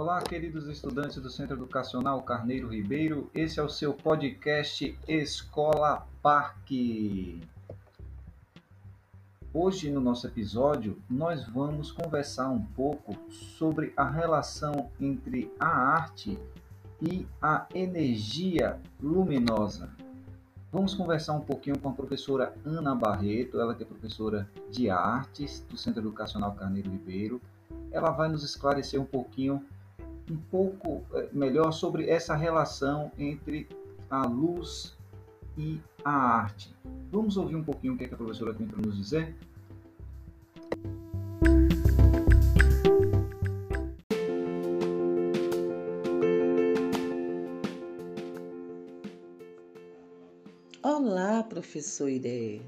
Olá, queridos estudantes do Centro Educacional Carneiro Ribeiro. Esse é o seu podcast Escola Parque. Hoje, no nosso episódio, nós vamos conversar um pouco sobre a relação entre a arte e a energia luminosa. Vamos conversar um pouquinho com a professora Ana Barreto, ela que é professora de artes do Centro Educacional Carneiro Ribeiro. Ela vai nos esclarecer um pouquinho um pouco eh, melhor sobre essa relação entre a luz e a arte. Vamos ouvir um pouquinho o que, é que a professora tem para nos dizer? Olá, professor Iré.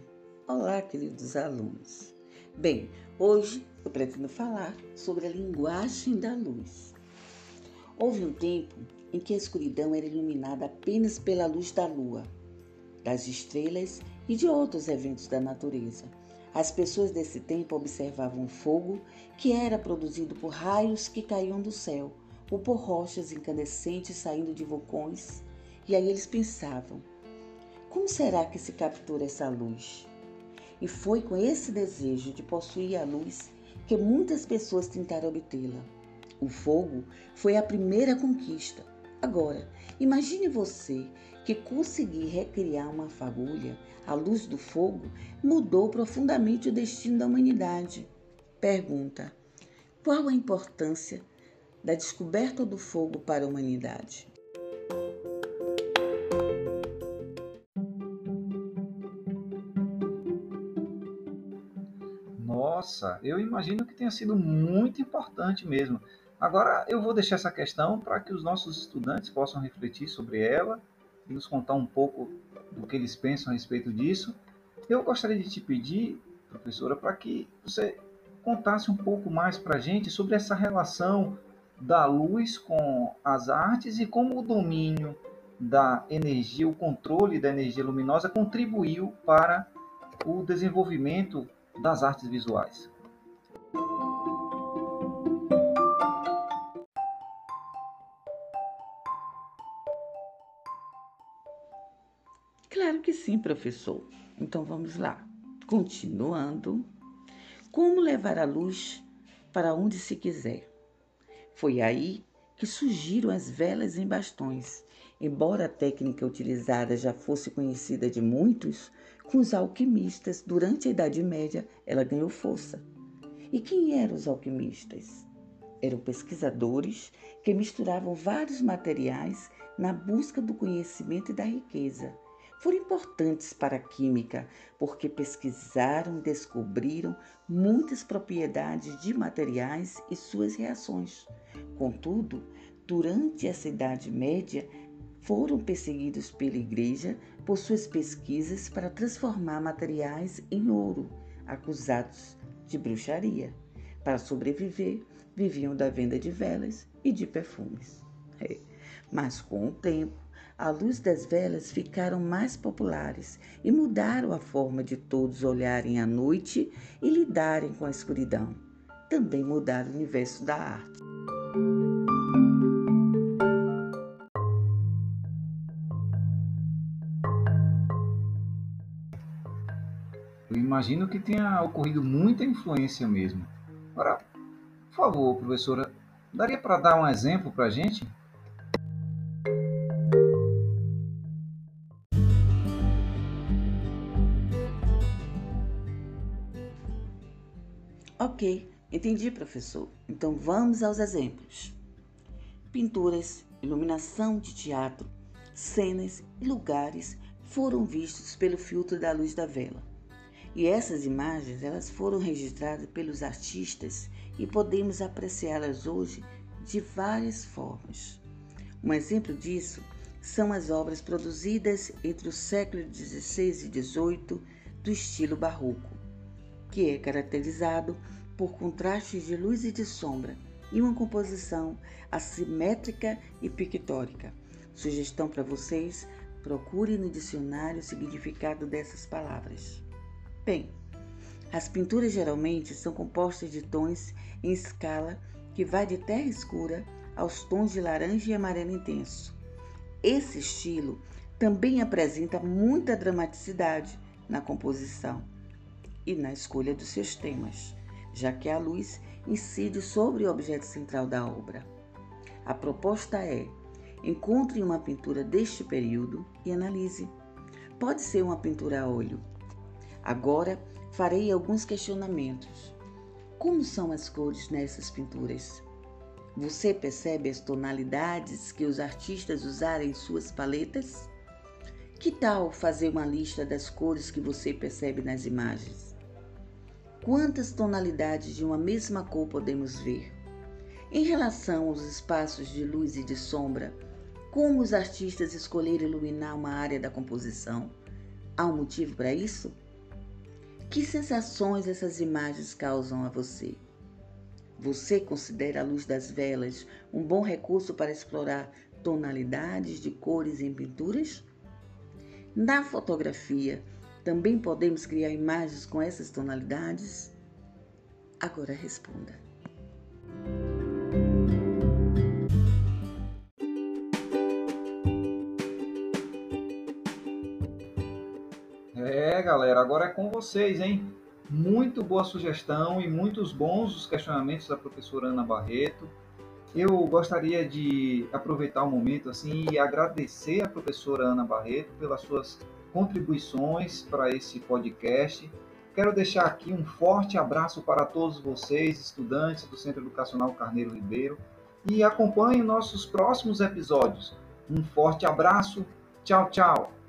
Olá, queridos alunos. Bem, hoje eu pretendo falar sobre a linguagem da luz. Houve um tempo em que a escuridão era iluminada apenas pela luz da lua, das estrelas e de outros eventos da natureza. As pessoas desse tempo observavam fogo que era produzido por raios que caíam do céu ou por rochas incandescentes saindo de vulcões, e aí eles pensavam: como será que se captura essa luz? E foi com esse desejo de possuir a luz que muitas pessoas tentaram obtê-la. O fogo foi a primeira conquista. Agora, imagine você que conseguir recriar uma fagulha à luz do fogo mudou profundamente o destino da humanidade. Pergunta: qual a importância da descoberta do fogo para a humanidade? Nossa, eu imagino que tenha sido muito importante mesmo. Agora eu vou deixar essa questão para que os nossos estudantes possam refletir sobre ela e nos contar um pouco do que eles pensam a respeito disso. Eu gostaria de te pedir, professora, para que você contasse um pouco mais para a gente sobre essa relação da luz com as artes e como o domínio da energia, o controle da energia luminosa contribuiu para o desenvolvimento das artes visuais. Claro que sim, professor. Então vamos lá. Continuando. Como levar a luz para onde se quiser? Foi aí que surgiram as velas em bastões. Embora a técnica utilizada já fosse conhecida de muitos, com os alquimistas durante a Idade Média ela ganhou força. E quem eram os alquimistas? Eram pesquisadores que misturavam vários materiais na busca do conhecimento e da riqueza foram importantes para a química porque pesquisaram e descobriram muitas propriedades de materiais e suas reações. Contudo, durante essa Idade Média, foram perseguidos pela Igreja por suas pesquisas para transformar materiais em ouro, acusados de bruxaria. Para sobreviver, viviam da venda de velas e de perfumes. É. Mas com o tempo, a luz das velas ficaram mais populares e mudaram a forma de todos olharem a noite e lidarem com a escuridão. Também mudaram o universo da arte. Eu imagino que tenha ocorrido muita influência mesmo. Agora, por favor, professora, daria para dar um exemplo para a gente? Ok, entendi, professor. Então vamos aos exemplos. Pinturas, iluminação de teatro, cenas e lugares foram vistos pelo filtro da luz da vela. E essas imagens, elas foram registradas pelos artistas e podemos apreciá-las hoje de várias formas. Um exemplo disso são as obras produzidas entre os séculos XVI e XVIII do estilo barroco que é caracterizado por contrastes de luz e de sombra e uma composição assimétrica e pictórica. Sugestão para vocês: procure no dicionário o significado dessas palavras. Bem, as pinturas geralmente são compostas de tons em escala que vai de terra escura aos tons de laranja e amarelo intenso. Esse estilo também apresenta muita dramaticidade na composição e na escolha dos seus temas, já que a luz incide sobre o objeto central da obra. A proposta é: encontre uma pintura deste período e analise. Pode ser uma pintura a óleo. Agora farei alguns questionamentos. Como são as cores nessas pinturas? Você percebe as tonalidades que os artistas usaram em suas paletas? Que tal fazer uma lista das cores que você percebe nas imagens? Quantas tonalidades de uma mesma cor podemos ver? Em relação aos espaços de luz e de sombra, como os artistas escolheram iluminar uma área da composição? Há um motivo para isso? Que sensações essas imagens causam a você? Você considera a luz das velas um bom recurso para explorar tonalidades de cores em pinturas? Na fotografia, também podemos criar imagens com essas tonalidades? Agora responda. É, galera, agora é com vocês, hein? Muito boa sugestão e muitos bons os questionamentos da professora Ana Barreto. Eu gostaria de aproveitar o momento assim e agradecer a professora Ana Barreto pelas suas contribuições para esse podcast. Quero deixar aqui um forte abraço para todos vocês, estudantes do Centro Educacional Carneiro Ribeiro, e acompanhem nossos próximos episódios. Um forte abraço. Tchau, tchau.